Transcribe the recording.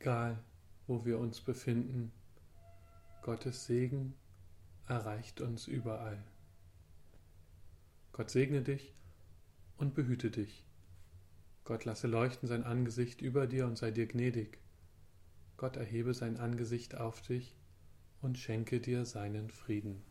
egal wo wir uns befinden, Gottes Segen erreicht uns überall. Gott segne dich und behüte dich. Gott lasse leuchten sein Angesicht über dir und sei dir gnädig. Gott erhebe sein Angesicht auf dich und schenke dir seinen Frieden.